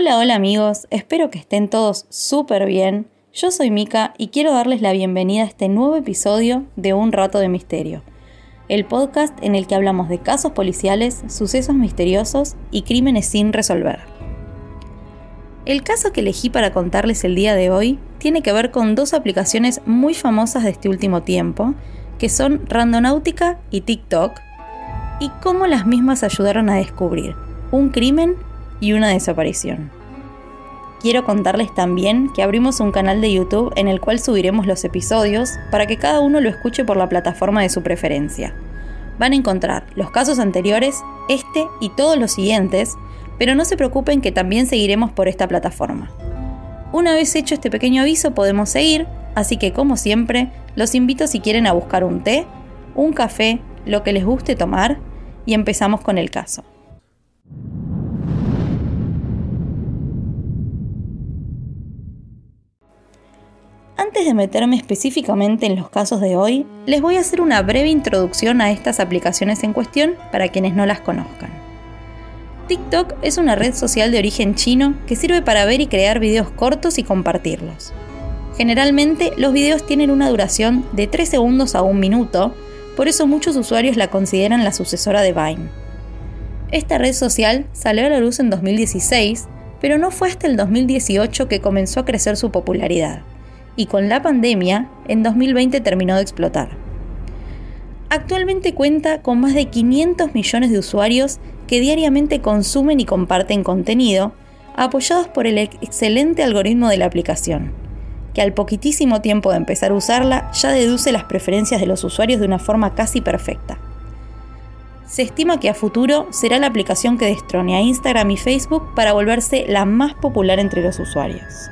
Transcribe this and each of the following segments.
Hola, hola amigos, espero que estén todos súper bien. Yo soy Mika y quiero darles la bienvenida a este nuevo episodio de Un Rato de Misterio, el podcast en el que hablamos de casos policiales, sucesos misteriosos y crímenes sin resolver. El caso que elegí para contarles el día de hoy tiene que ver con dos aplicaciones muy famosas de este último tiempo, que son Randonautica y TikTok, y cómo las mismas ayudaron a descubrir un crimen y una desaparición. Quiero contarles también que abrimos un canal de YouTube en el cual subiremos los episodios para que cada uno lo escuche por la plataforma de su preferencia. Van a encontrar los casos anteriores, este y todos los siguientes, pero no se preocupen que también seguiremos por esta plataforma. Una vez hecho este pequeño aviso podemos seguir, así que como siempre, los invito si quieren a buscar un té, un café, lo que les guste tomar, y empezamos con el caso. Antes de meterme específicamente en los casos de hoy, les voy a hacer una breve introducción a estas aplicaciones en cuestión para quienes no las conozcan. TikTok es una red social de origen chino que sirve para ver y crear videos cortos y compartirlos. Generalmente los videos tienen una duración de 3 segundos a 1 minuto, por eso muchos usuarios la consideran la sucesora de Vine. Esta red social salió a la luz en 2016, pero no fue hasta el 2018 que comenzó a crecer su popularidad y con la pandemia, en 2020 terminó de explotar. Actualmente cuenta con más de 500 millones de usuarios que diariamente consumen y comparten contenido, apoyados por el excelente algoritmo de la aplicación, que al poquitísimo tiempo de empezar a usarla ya deduce las preferencias de los usuarios de una forma casi perfecta. Se estima que a futuro será la aplicación que destrone a Instagram y Facebook para volverse la más popular entre los usuarios.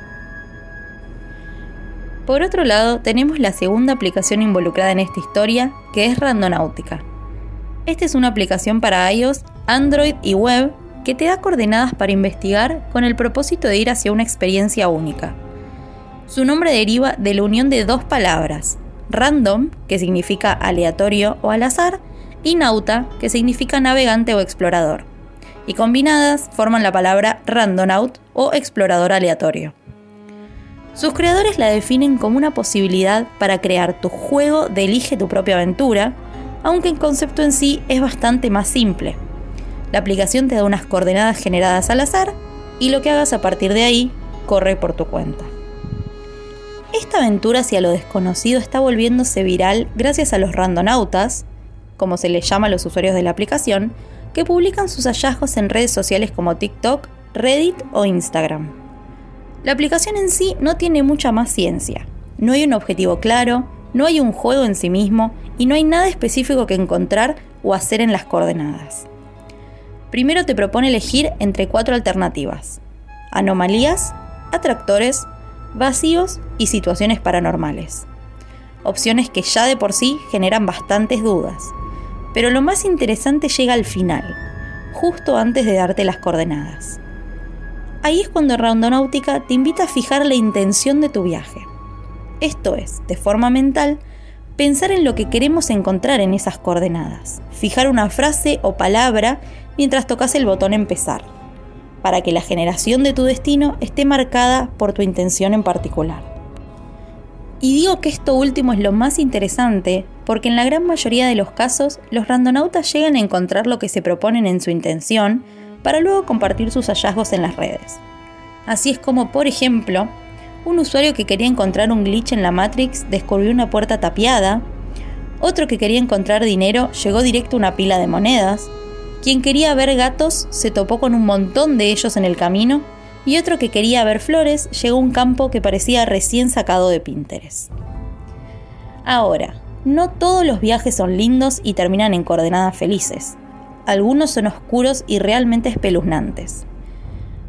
Por otro lado, tenemos la segunda aplicación involucrada en esta historia, que es Randonautica. Esta es una aplicación para iOS, Android y web que te da coordenadas para investigar con el propósito de ir hacia una experiencia única. Su nombre deriva de la unión de dos palabras, random, que significa aleatorio o al azar, y nauta, que significa navegante o explorador. Y combinadas forman la palabra randonaut o explorador aleatorio. Sus creadores la definen como una posibilidad para crear tu juego de elige tu propia aventura, aunque el concepto en sí es bastante más simple. La aplicación te da unas coordenadas generadas al azar y lo que hagas a partir de ahí corre por tu cuenta. Esta aventura hacia lo desconocido está volviéndose viral gracias a los randonautas, como se les llama a los usuarios de la aplicación, que publican sus hallazgos en redes sociales como TikTok, Reddit o Instagram. La aplicación en sí no tiene mucha más ciencia. No hay un objetivo claro, no hay un juego en sí mismo y no hay nada específico que encontrar o hacer en las coordenadas. Primero te propone elegir entre cuatro alternativas. Anomalías, atractores, vacíos y situaciones paranormales. Opciones que ya de por sí generan bastantes dudas. Pero lo más interesante llega al final, justo antes de darte las coordenadas. Ahí es cuando Randonautica te invita a fijar la intención de tu viaje. Esto es, de forma mental, pensar en lo que queremos encontrar en esas coordenadas, fijar una frase o palabra mientras tocas el botón empezar, para que la generación de tu destino esté marcada por tu intención en particular. Y digo que esto último es lo más interesante porque en la gran mayoría de los casos los randonautas llegan a encontrar lo que se proponen en su intención, para luego compartir sus hallazgos en las redes. Así es como, por ejemplo, un usuario que quería encontrar un glitch en la Matrix descubrió una puerta tapiada, otro que quería encontrar dinero llegó directo a una pila de monedas, quien quería ver gatos se topó con un montón de ellos en el camino, y otro que quería ver flores llegó a un campo que parecía recién sacado de Pinterest. Ahora, no todos los viajes son lindos y terminan en coordenadas felices algunos son oscuros y realmente espeluznantes.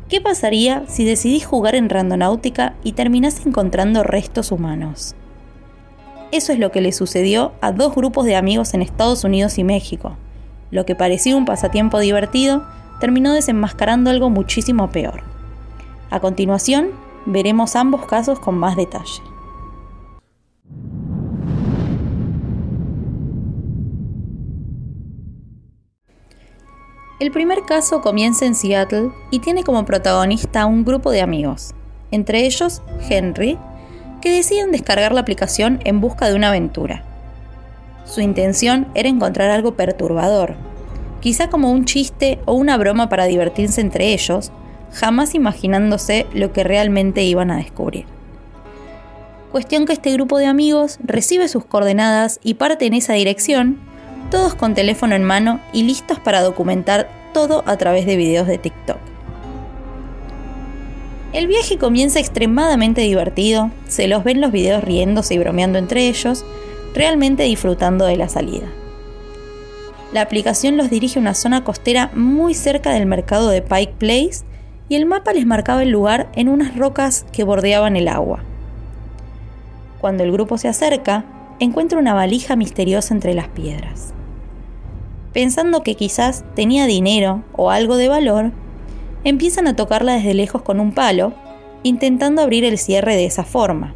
¿Qué pasaría si decidís jugar en Randonáutica y terminás encontrando restos humanos? Eso es lo que le sucedió a dos grupos de amigos en Estados Unidos y México. Lo que parecía un pasatiempo divertido terminó desenmascarando algo muchísimo peor. A continuación, veremos ambos casos con más detalle. El primer caso comienza en Seattle y tiene como protagonista a un grupo de amigos, entre ellos Henry, que deciden descargar la aplicación en busca de una aventura. Su intención era encontrar algo perturbador, quizá como un chiste o una broma para divertirse entre ellos, jamás imaginándose lo que realmente iban a descubrir. Cuestión que este grupo de amigos recibe sus coordenadas y parte en esa dirección todos con teléfono en mano y listos para documentar todo a través de videos de TikTok. El viaje comienza extremadamente divertido, se los ven los videos riéndose y bromeando entre ellos, realmente disfrutando de la salida. La aplicación los dirige a una zona costera muy cerca del mercado de Pike Place y el mapa les marcaba el lugar en unas rocas que bordeaban el agua. Cuando el grupo se acerca, encuentra una valija misteriosa entre las piedras pensando que quizás tenía dinero o algo de valor, empiezan a tocarla desde lejos con un palo, intentando abrir el cierre de esa forma.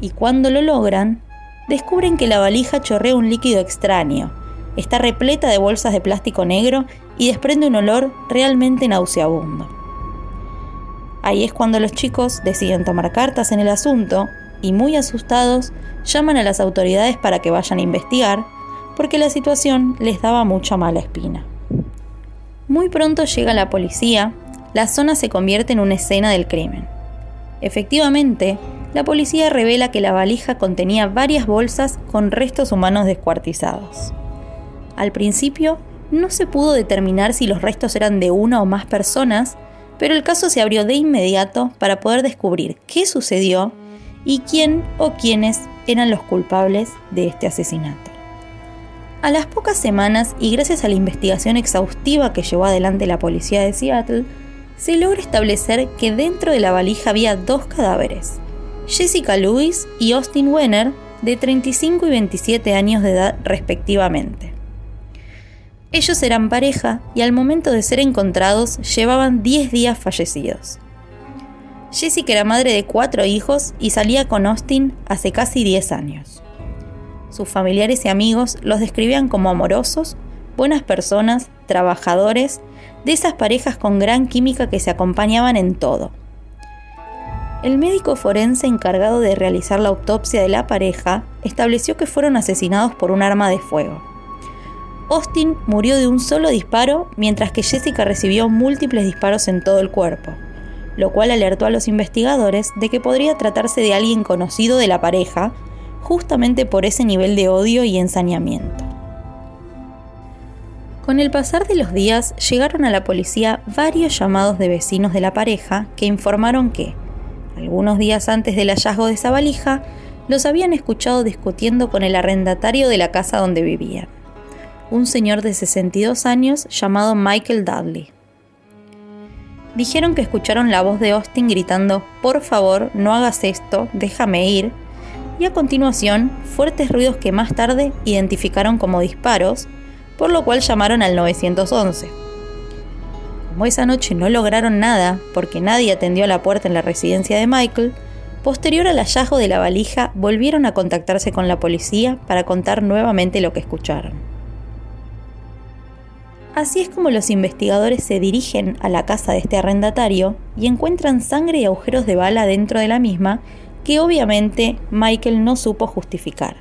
Y cuando lo logran, descubren que la valija chorrea un líquido extraño, está repleta de bolsas de plástico negro y desprende un olor realmente nauseabundo. Ahí es cuando los chicos deciden tomar cartas en el asunto y muy asustados llaman a las autoridades para que vayan a investigar, porque la situación les daba mucha mala espina. Muy pronto llega la policía, la zona se convierte en una escena del crimen. Efectivamente, la policía revela que la valija contenía varias bolsas con restos humanos descuartizados. Al principio, no se pudo determinar si los restos eran de una o más personas, pero el caso se abrió de inmediato para poder descubrir qué sucedió y quién o quiénes eran los culpables de este asesinato. A las pocas semanas, y gracias a la investigación exhaustiva que llevó adelante la policía de Seattle, se logra establecer que dentro de la valija había dos cadáveres, Jessica Lewis y Austin Wenner, de 35 y 27 años de edad respectivamente. Ellos eran pareja y al momento de ser encontrados llevaban 10 días fallecidos. Jessica era madre de cuatro hijos y salía con Austin hace casi 10 años. Sus familiares y amigos los describían como amorosos, buenas personas, trabajadores, de esas parejas con gran química que se acompañaban en todo. El médico forense encargado de realizar la autopsia de la pareja estableció que fueron asesinados por un arma de fuego. Austin murió de un solo disparo, mientras que Jessica recibió múltiples disparos en todo el cuerpo, lo cual alertó a los investigadores de que podría tratarse de alguien conocido de la pareja justamente por ese nivel de odio y ensañamiento. Con el pasar de los días llegaron a la policía varios llamados de vecinos de la pareja que informaron que, algunos días antes del hallazgo de esa valija, los habían escuchado discutiendo con el arrendatario de la casa donde vivían, un señor de 62 años llamado Michael Dudley. Dijeron que escucharon la voz de Austin gritando, por favor, no hagas esto, déjame ir, y a continuación fuertes ruidos que más tarde identificaron como disparos, por lo cual llamaron al 911. Como esa noche no lograron nada porque nadie atendió a la puerta en la residencia de Michael, posterior al hallazgo de la valija volvieron a contactarse con la policía para contar nuevamente lo que escucharon. Así es como los investigadores se dirigen a la casa de este arrendatario y encuentran sangre y agujeros de bala dentro de la misma que obviamente Michael no supo justificar.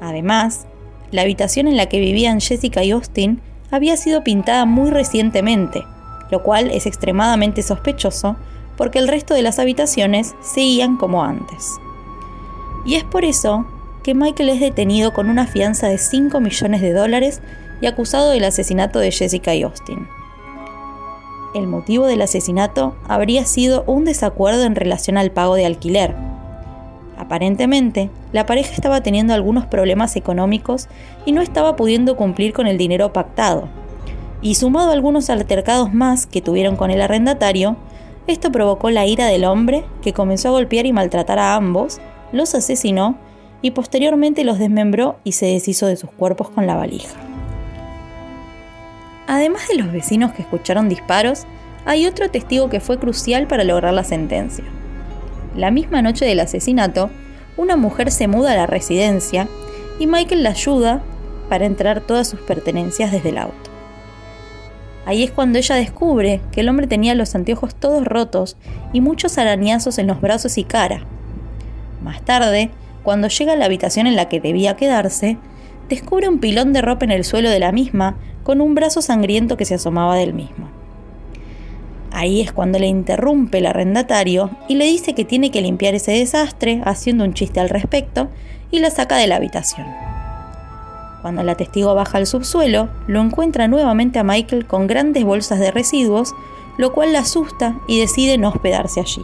Además, la habitación en la que vivían Jessica y Austin había sido pintada muy recientemente, lo cual es extremadamente sospechoso porque el resto de las habitaciones seguían como antes. Y es por eso que Michael es detenido con una fianza de 5 millones de dólares y acusado del asesinato de Jessica y Austin el motivo del asesinato habría sido un desacuerdo en relación al pago de alquiler. Aparentemente, la pareja estaba teniendo algunos problemas económicos y no estaba pudiendo cumplir con el dinero pactado. Y sumado a algunos altercados más que tuvieron con el arrendatario, esto provocó la ira del hombre, que comenzó a golpear y maltratar a ambos, los asesinó y posteriormente los desmembró y se deshizo de sus cuerpos con la valija. Además de los vecinos que escucharon disparos, hay otro testigo que fue crucial para lograr la sentencia. La misma noche del asesinato, una mujer se muda a la residencia y Michael la ayuda para entrar todas sus pertenencias desde el auto. Ahí es cuando ella descubre que el hombre tenía los anteojos todos rotos y muchos arañazos en los brazos y cara. Más tarde, cuando llega a la habitación en la que debía quedarse, descubre un pilón de ropa en el suelo de la misma con un brazo sangriento que se asomaba del mismo. Ahí es cuando le interrumpe el arrendatario y le dice que tiene que limpiar ese desastre haciendo un chiste al respecto y la saca de la habitación. Cuando la testigo baja al subsuelo, lo encuentra nuevamente a Michael con grandes bolsas de residuos, lo cual la asusta y decide no hospedarse allí.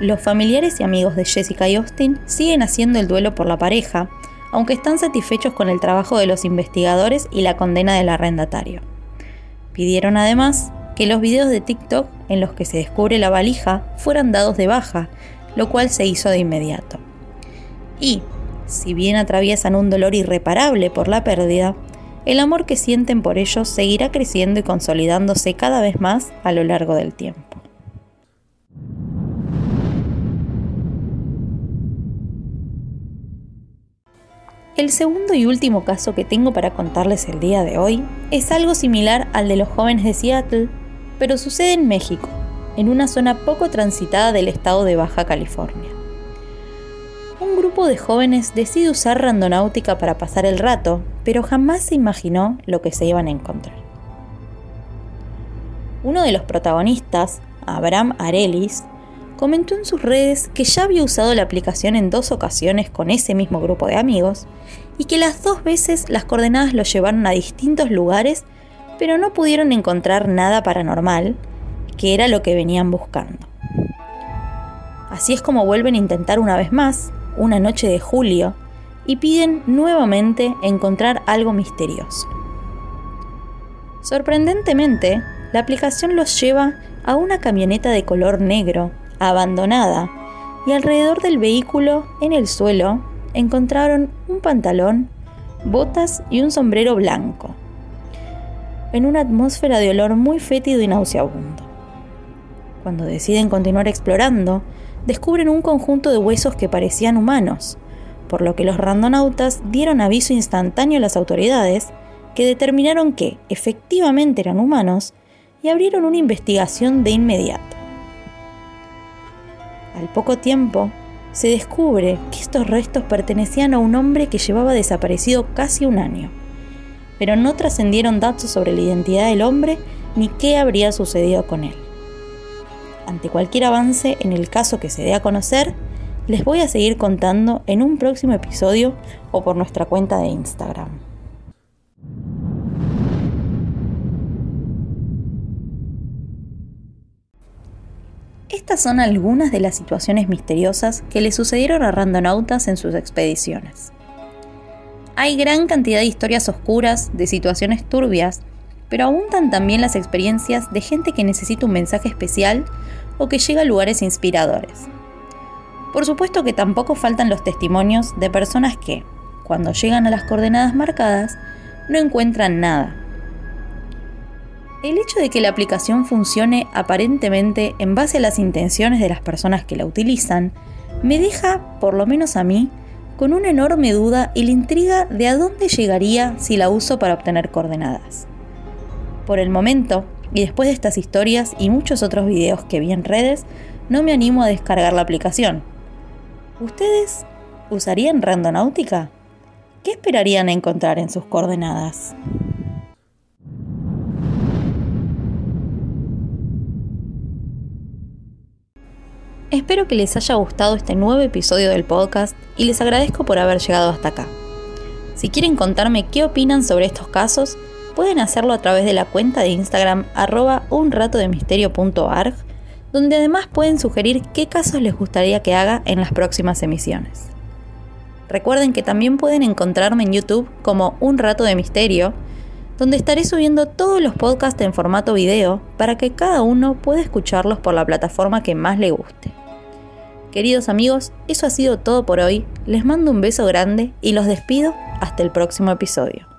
Los familiares y amigos de Jessica y Austin siguen haciendo el duelo por la pareja, aunque están satisfechos con el trabajo de los investigadores y la condena del arrendatario. Pidieron además que los videos de TikTok en los que se descubre la valija fueran dados de baja, lo cual se hizo de inmediato. Y, si bien atraviesan un dolor irreparable por la pérdida, el amor que sienten por ellos seguirá creciendo y consolidándose cada vez más a lo largo del tiempo. El segundo y último caso que tengo para contarles el día de hoy es algo similar al de los jóvenes de Seattle, pero sucede en México, en una zona poco transitada del estado de Baja California un grupo de jóvenes decide usar randonáutica para pasar el rato, pero jamás se imaginó lo que se iban a encontrar. Uno de los protagonistas, Abraham Arelis, comentó en sus redes que ya había usado la aplicación en dos ocasiones con ese mismo grupo de amigos y que las dos veces las coordenadas lo llevaron a distintos lugares, pero no pudieron encontrar nada paranormal, que era lo que venían buscando. Así es como vuelven a intentar una vez más, una noche de julio y piden nuevamente encontrar algo misterioso. Sorprendentemente, la aplicación los lleva a una camioneta de color negro, abandonada, y alrededor del vehículo, en el suelo, encontraron un pantalón, botas y un sombrero blanco, en una atmósfera de olor muy fétido y nauseabundo. Cuando deciden continuar explorando, descubren un conjunto de huesos que parecían humanos, por lo que los randonautas dieron aviso instantáneo a las autoridades, que determinaron que efectivamente eran humanos y abrieron una investigación de inmediato. Al poco tiempo, se descubre que estos restos pertenecían a un hombre que llevaba desaparecido casi un año, pero no trascendieron datos sobre la identidad del hombre ni qué habría sucedido con él ante cualquier avance en el caso que se dé a conocer, les voy a seguir contando en un próximo episodio o por nuestra cuenta de Instagram. Estas son algunas de las situaciones misteriosas que le sucedieron a randonautas en sus expediciones. Hay gran cantidad de historias oscuras, de situaciones turbias, pero abundan también las experiencias de gente que necesita un mensaje especial o que llega a lugares inspiradores. Por supuesto que tampoco faltan los testimonios de personas que, cuando llegan a las coordenadas marcadas, no encuentran nada. El hecho de que la aplicación funcione aparentemente en base a las intenciones de las personas que la utilizan, me deja, por lo menos a mí, con una enorme duda y la intriga de a dónde llegaría si la uso para obtener coordenadas. Por el momento, y después de estas historias y muchos otros videos que vi en redes, no me animo a descargar la aplicación. ¿Ustedes usarían Randonáutica? ¿Qué esperarían encontrar en sus coordenadas? Espero que les haya gustado este nuevo episodio del podcast y les agradezco por haber llegado hasta acá. Si quieren contarme qué opinan sobre estos casos, pueden hacerlo a través de la cuenta de Instagram arroba unratodemisterio.arg, donde además pueden sugerir qué casos les gustaría que haga en las próximas emisiones. Recuerden que también pueden encontrarme en YouTube como Un Rato de Misterio, donde estaré subiendo todos los podcasts en formato video para que cada uno pueda escucharlos por la plataforma que más le guste. Queridos amigos, eso ha sido todo por hoy. Les mando un beso grande y los despido hasta el próximo episodio.